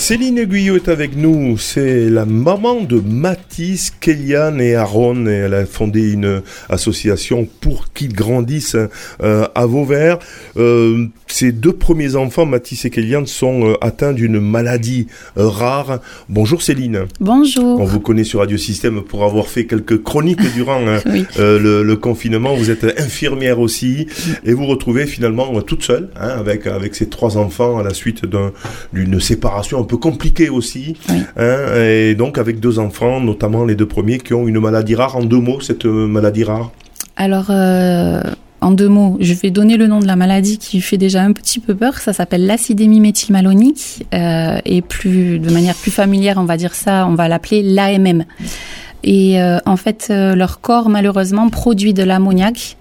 Céline Guyot est avec nous, c'est la maman de Mathis, Kéliane et Aaron. Et elle a fondé une association pour qu'ils grandissent euh, à Vauvert. Euh, ses deux premiers enfants, Mathis et Kéliane, sont euh, atteints d'une maladie euh, rare. Bonjour Céline. Bonjour. On vous connaît sur Radio Système pour avoir fait quelques chroniques durant hein, Oui. le, le confinement. Vous êtes infirmière aussi et vous retrouvez finalement toute seule hein, avec avec ces trois enfants à la suite d'un- d'une séparation un peu compliquée aussi. Oui. hein, et donc avec deux enfants, notamment les deux premiers qui ont une maladie rare. En deux mots, cette euh, maladie rare. Alors, euh, en deux mots, je vais donner le nom de la maladie qui fait déjà un petit peu peur. Ça s'appelle l'acidémie méthylmalonique. Euh, et plus, de manière plus familière, on va dire ça, on va l'appeler l'AMM. Et euh, en fait, leur corps, malheureusement, produit de l'ammoniac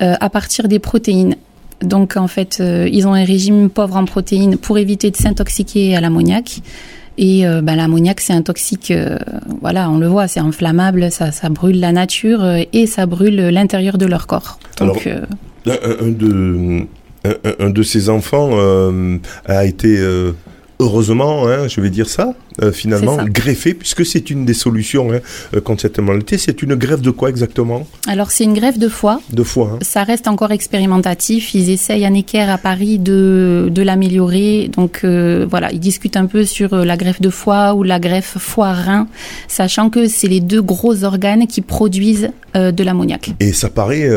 euh, à partir des protéines. Donc, en fait, euh, ils ont un régime pauvre en protéines pour éviter de s'intoxiquer à l'ammoniac. Et euh, ben, l'ammoniac, c'est un toxique, euh, voilà, on le voit, c'est inflammable, ça, ça brûle la nature et ça brûle l'intérieur de leur corps. Donc, Alors, Un, de un, de ces enfants a été heureusement, hein, je vais dire ça, euh, finalement ça. greffé puisque c'est une des solutions hein, euh, contre cette maladie. C'est une greffe de quoi exactement? Alors, c'est une greffe de foie. De foie. hein. Ça reste encore expérimentatif. Ils essayent à Necker à Paris de, de l'améliorer. Donc euh, voilà, ils discutent un peu sur la greffe de foie ou la greffe foie-rein, sachant que c'est les deux gros organes qui produisent de l'ammoniac. Et ça paraît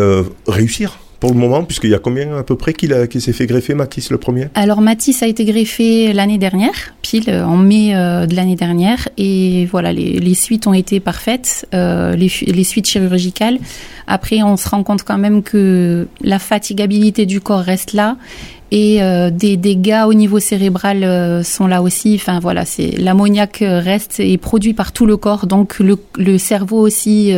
réussir pour le moment, puisqu'il y a combien à peu près qu'il s'est fait greffer, Mathis, le premier? Alors Mathis a été greffé l'année dernière, pile euh, en mai euh, de l'année dernière, et voilà les, suites ont été parfaites, euh, les, suites chirurgicales. Après, on se rend compte quand même que la fatigabilité du corps reste là. Et des dégâts au niveau cérébral sont là aussi. Enfin voilà, c'est l'ammoniac reste et produit par tout le corps, donc le cerveau aussi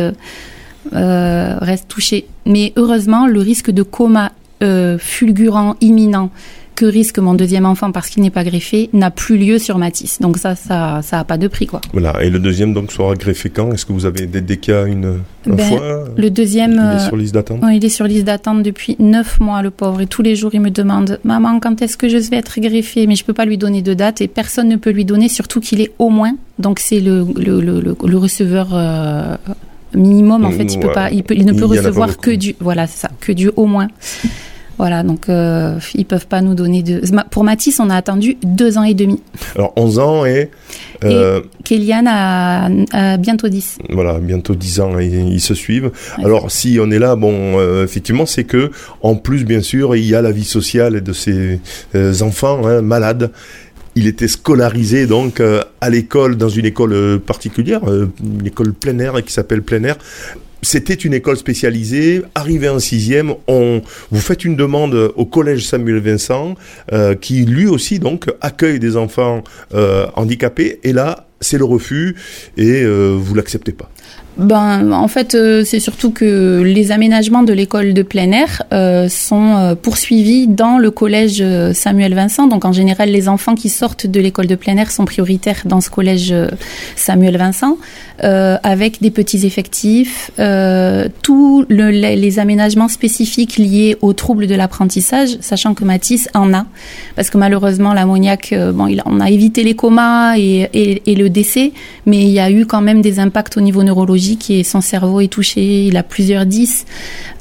euh, euh, reste touché. Mais heureusement, le risque de coma euh, fulgurant, imminent, que risque mon deuxième enfant parce qu'il n'est pas greffé, n'a plus lieu sur Matisse. Donc ça, ça, ça a pas de prix, quoi. Voilà. Et le deuxième, donc, sera greffé quand? Est-ce que vous avez des, des cas une, une Ben, fois? Le deuxième, Il est euh, sur liste d'attente? il est sur liste d'attente depuis neuf mois, le pauvre. Et tous les jours, il me demande, maman, quand est-ce que je vais être greffé Mais je peux pas lui donner de date et personne ne peut lui donner, surtout qu'il est au moins. Donc c'est le, le, le, le, le receveur euh, minimum. En fait, il peut Ouais. pas, il, peut, il ne peut recevoir que du, voilà, c'est ça, que du au moins. Voilà, donc euh, ils peuvent pas nous donner de. Pour Mathis, on a attendu deux ans et demi. Alors, 11 ans et... euh, Kéliane a, a bientôt 10. voilà, bientôt 10 ans, et ils se suivent. Ouais. Alors, si on est là, bon, euh, effectivement, c'est que, en plus, bien sûr, il y a la vie sociale de ces euh, enfants hein, malades. Il était scolarisé donc euh, à l'école, dans une école euh, particulière, euh, une école plein air qui s'appelle plein air. C'était une école spécialisée. Arrivé en sixième, on, vous faites une demande au collège Samuel Vincent, qui lui aussi donc accueille des enfants handicapés. Et là, c'est le refus et vous l'acceptez pas. Ben, en fait, euh, c'est surtout que les aménagements de l'école de plein air euh, sont euh, poursuivis dans le collège euh, Samuel Vincent. Donc, en général, les enfants qui sortent de l'école de plein air sont prioritaires dans ce collège euh, Samuel Vincent, avec des petits effectifs, tous le- les, aménagements spécifiques liés aux troubles de l'apprentissage, sachant que Matisse en a, parce que malheureusement, l'ammoniac, bon, il, on a évité les comas et le décès, mais il y a eu quand même des impacts au niveau neurologique et son cerveau est touché, il a plusieurs 10.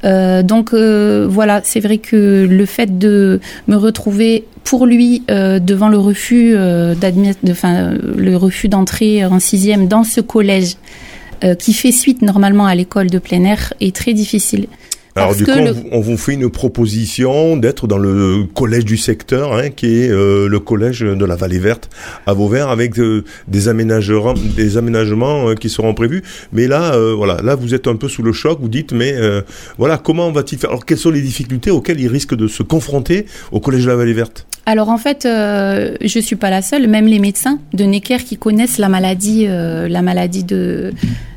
Euh, donc euh, voilà, c'est vrai que le fait de me retrouver pour lui euh, devant le refus d'admettre, enfin le refus d'entrer en sixième dans ce collège qui fait suite normalement à l'école de plein air est très difficile. Alors Parce du coup, on vous- on, vous fait une proposition d'être dans le collège du secteur, hein, qui est euh, le collège de la Vallée Verte à Vauvert, avec euh, des aménagements, des aménagements euh, qui seront prévus. Mais là, voilà, là vous êtes un peu sous le choc. Vous dites, mais voilà, comment va-t-il faire? Alors quelles sont les difficultés auxquelles il risque de se confronter au collège de la Vallée Verte? Alors en fait, euh, je suis pas la seule. Même les médecins de Necker qui connaissent la maladie, euh, la maladie de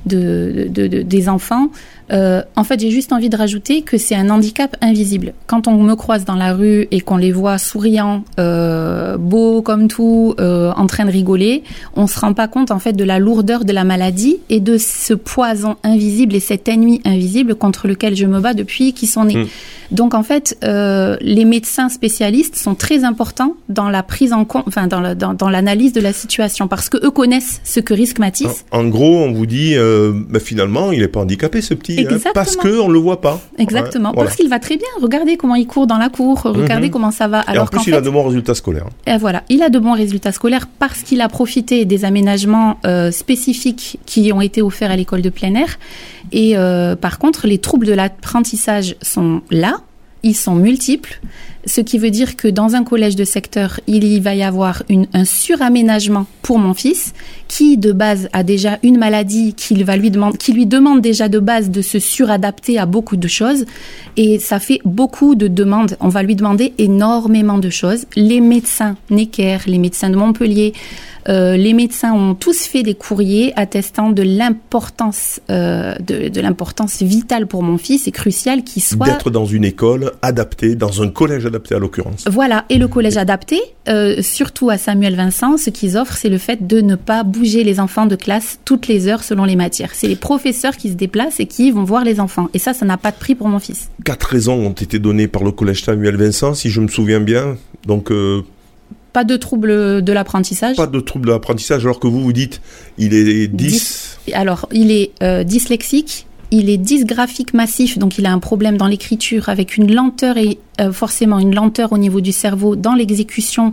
de, de, de- des enfants. Euh, en fait, j'ai juste envie de rajouter que c'est un handicap invisible. Quand on me croise dans la rue et qu'on les voit souriants, euh, beaux comme tout, euh, en train de rigoler, on se rend pas compte en fait de la lourdeur de la maladie et de ce poison invisible et cet ennemi invisible contre lequel je me bats depuis qu'ils sont nés. Mm. Donc en fait, euh, les médecins spécialistes sont très importants dans la prise en compte, enfin dans la- dans- dans l'analyse de la situation parce que eux connaissent ce que risque Matisse. En, en gros, on vous dit, euh, bah, finalement, il est pas handicapé ce petit, hein, parce que on le voit pas. Exactement, voilà. parce qu'il va très bien. Regardez comment il court dans la cour, regardez Mhm. comment ça va. Et en Alors plus, il a de bons résultats scolaires. Et voilà, il a de bons résultats scolaires parce qu'il a profité des aménagements euh, spécifiques qui ont été offerts à l'école de plein air. Et euh, par contre, les troubles de l'apprentissage sont là, ils sont multiples, ce qui veut dire que dans un collège de secteur, il y va y avoir un suraménagement pour mon fils, qui de base a déjà une maladie qu'il va lui demander, qui lui demande déjà de base de se suradapter à beaucoup de choses, et ça fait beaucoup de demandes. On va lui demander énormément de choses. Les médecins Necker, les médecins de Montpellier, euh, les médecins ont tous fait des courriers attestant de l'importance euh, de, de l'importance vitale pour mon fils et crucial qu'il soit D'être dans une école adaptée, dans un collège adapté à l'occurrence. voilà, et le collège adapté, euh, surtout à Samuel Vincent, ce qu'ils offrent, c'est le fait de ne pas bouger les enfants de classe toutes les heures selon les matières. C'est les professeurs qui se déplacent et qui vont voir les enfants. Et ça, ça n'a pas de prix pour mon fils. Quatre raisons ont été données par le collège Samuel Vincent, si je me souviens bien. Donc, euh, Pas de trouble de l'apprentissage? pas de trouble de l'apprentissage, alors que vous vous dites, il est 10. Alors, il est euh, dyslexique, il est dysgraphique massif, donc il a un problème dans l'écriture avec une lenteur et euh, forcément une lenteur au niveau du cerveau, dans l'exécution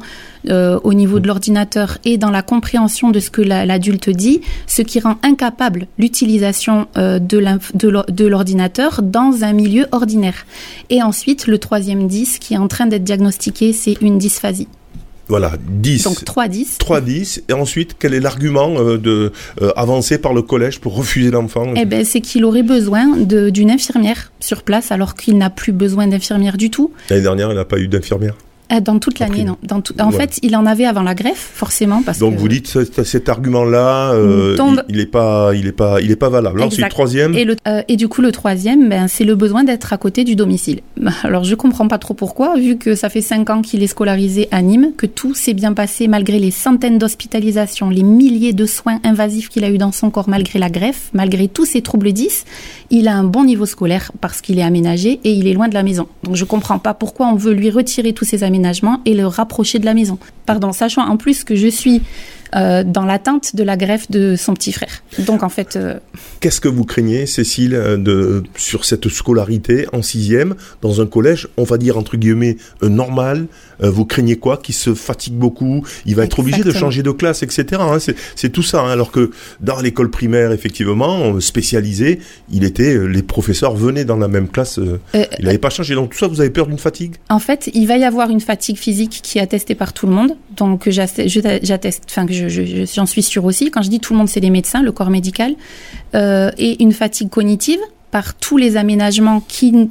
euh, au niveau de l'ordinateur et dans la compréhension de ce que la- l'adulte dit, ce qui rend incapable l'utilisation euh, de l'ordinateur dans un milieu ordinaire. Et ensuite, le troisième 10 qui est en train d'être diagnostiqué, c'est une dysphasie. Voilà, 10. Donc 3 10. 3 10 et ensuite quel est l'argument euh, de euh, avancé par le collège pour refuser l'enfant? Eh ben, c'est qu'il aurait besoin d'une infirmière sur place, alors qu'il n'a plus besoin d'infirmière du tout. L'année dernière, il n'a pas eu d'infirmière. Euh, Dans toute l'année, non. Dans tout- En Ouais. fait, il en avait avant la greffe, forcément, parce Donc que. vous dites cet, cet argument-là, euh, Tombe. il, il est pas, il est pas, il est pas valable. Ensuite, Exact. troisième, Et, le, euh, et du coup, le troisième, ben, c'est le besoin d'être à côté du domicile. Alors, je comprends pas trop pourquoi, vu que ça fait cinq ans qu'il est scolarisé à Nîmes, que tout s'est bien passé malgré les centaines d'hospitalisations, les milliers de soins invasifs qu'il a eu dans son corps, malgré la greffe, malgré tous ses troubles 10, il a un bon niveau scolaire parce qu'il est aménagé et il est loin de la maison. Donc, je comprends pas pourquoi on veut lui retirer tous ces aménagements et le rapprocher de la maison. Pardon, sachant en plus que je suis euh, dans l'attente de la greffe de son petit frère. Donc, en fait, euh, qu'est-ce que vous craignez, Cécile, euh, de, sur cette scolarité en sixième dans un collège, on va dire entre guillemets euh, normal? Vous craignez quoi? Qui se fatigue beaucoup? Il va être obligé de changer de classe, etc. hein, c'est, tout ça. hein, alors que dans l'école primaire, effectivement, spécialisée, il était, les professeurs venaient dans la même classe. il n'avait pas changé. Donc tout ça, vous avez peur d'une fatigue? En fait, il va y avoir une fatigue physique qui est attestée par tout le monde, donc j'atteste, je- j'atteste, enfin que je, je- je- j'en suis sûre aussi. Quand je dis tout le monde, c'est les médecins, le corps médical, euh, et une fatigue cognitive par tous les aménagements qui,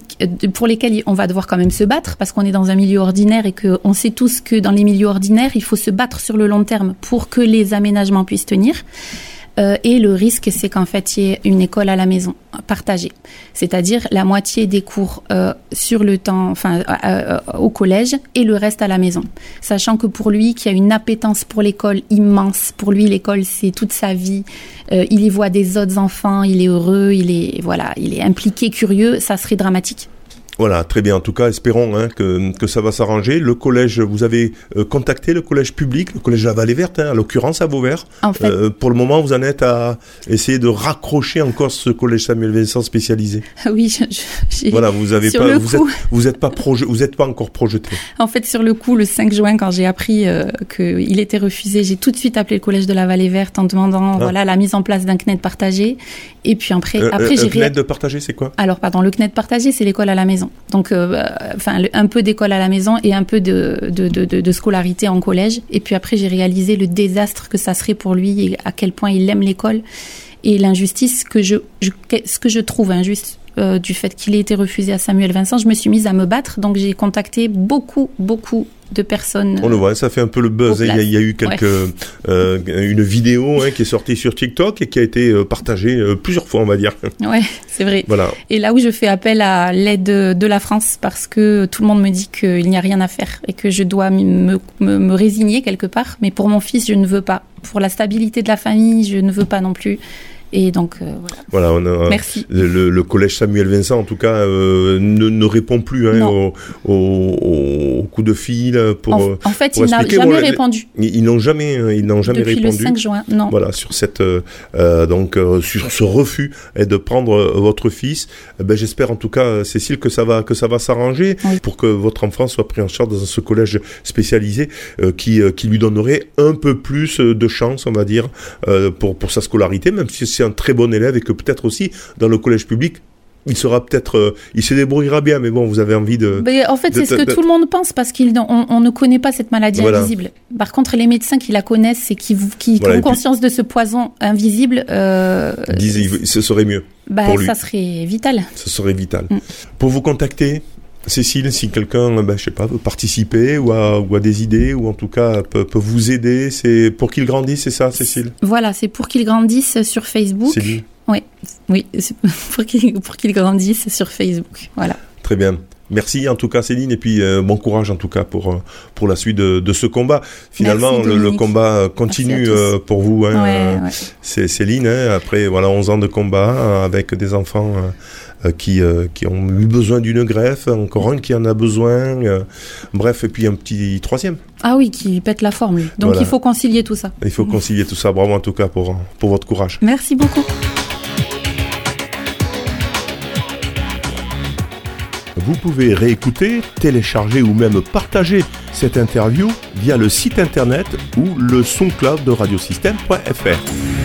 pour lesquels on va devoir quand même se battre parce qu'on est dans un milieu ordinaire et que on sait tous que dans les milieux ordinaires, il faut se battre sur le long terme pour que les aménagements puissent tenir. Euh, et le risque, c'est qu'en fait, il y ait une école à la maison partagée, c'est-à-dire la moitié des cours euh, sur le temps, enfin euh, euh, au collège, et le reste à la maison. Sachant que pour lui, qui a une appétence pour l'école immense, pour lui l'école c'est toute sa vie. Euh, il y voit des autres enfants, il est heureux, il est voilà, il est impliqué, curieux. Ça serait dramatique. Voilà, très bien. En tout cas, espérons hein, que, que ça va s'arranger. Le collège, vous avez euh, contacté le collège public, le collège de la Vallée Verte, hein, à l'occurrence à Vauvert. En fait, Euh, pour le moment, vous en êtes à essayer de raccrocher encore ce collège Samuel Vincent spécialisé. oui, je- Voilà, vous avez pas, le vous coup- êtes, vous êtes pas proje- vous êtes pas encore projeté. En fait, sur le coup, le 5 juin, quand j'ai appris euh, qu'il était refusé, j'ai tout de suite appelé le collège de la Vallée Verte en demandant voilà la mise en place d'un CNED partagé. Et puis après, après j'ai ré- CNED de partager, c'est quoi? Alors, pardon, le CNED partagé, c'est l'école à la maison. Donc, euh, le- un peu d'école à la maison et un peu de, scolarité en collège. Et puis après, j'ai réalisé le désastre que ça serait pour lui et à quel point il aime l'école et l'injustice ce que je trouve injuste euh, du fait qu'il ait été refusé à Samuel Vincent. Je me suis mise à me battre, donc j'ai contacté beaucoup, beaucoup de personnes. On le voit, ça fait un peu le buzz. Hein. Il y, a- il y a eu quelques, euh, une vidéo hein, qui est sortie sur TikTok et qui a été euh, partagée euh, plusieurs fois, on va dire. Ouais, c'est vrai. Voilà. Et là où je fais appel à l'aide de la France parce que tout le monde me dit qu'il n'y a rien à faire et que je dois me, me, me résigner quelque part. Mais pour mon fils, je ne veux pas. Pour la stabilité de la famille, je ne veux pas non plus. Et donc, euh, voilà. Voilà, on a, Merci. le, collège Samuel Vincent, en tout cas, euh, ne, ne répond plus hein, au, au, au coup de fil pour. En, euh, en fait, pour il n'a jamais bon, répondu. ils ils n'ont jamais, euh, ils n'ont jamais Depuis répondu. le 5 juin, non. Voilà, sur cette euh, euh, donc euh, sur ce refus de prendre euh, votre fils, Eh ben j'espère en tout cas euh, Cécile que ça va que ça va s'arranger Oui. pour que votre enfant soit pris en charge dans ce collège spécialisé euh, qui euh, qui lui donnerait un peu plus euh, de chance, on va dire, euh, pour pour sa scolarité, même si c'est un très bon élève et que peut-être aussi dans le collège public il sera peut-être, euh, il se débrouillera bien, mais bon, vous avez envie de. Mais en fait, c'est ce que tout le monde pense parce qu'on on, ne connaît pas cette maladie Voilà. invisible. Par contre, les médecins qui la connaissent et qui, vous- qui Voilà, ont puis- conscience de ce poison invisible, euh, disent, ce serait mieux, bah, pour lui. ça serait vital. ce serait vital. Mm. Pour vous contacter, Cécile, si quelqu'un, ben, je sais pas, veut participer ou a, ou a des idées ou en tout cas peut, peut vous aider, c'est pour qu'il grandisse, c'est ça, Cécile? Voilà, c'est pour qu'ils grandissent sur Facebook. Céline Oui, c'est pour qu'ils grandissent sur Facebook. Voilà. Très bien. Merci en tout cas Céline et puis euh, bon courage en tout cas pour euh, pour la suite de, de ce combat. Finalement le, combat euh, continue euh, pour vous. Hein, Ouais, euh, ouais. C'est Céline hein, après voilà 11 ans de combat euh, avec des enfants euh, euh, qui euh, qui ont eu besoin d'une greffe, encore un qui en a besoin. euh, bref et puis un petit troisième. Ah oui, qui pète la forme. lui. Donc Voilà. il faut concilier tout ça. Il faut concilier tout ça. Bravo en tout cas pour pour votre courage. Merci beaucoup. Vous pouvez réécouter, télécharger ou même partager cette interview via le site internet ou le SoundCloud de radiosystème.fr.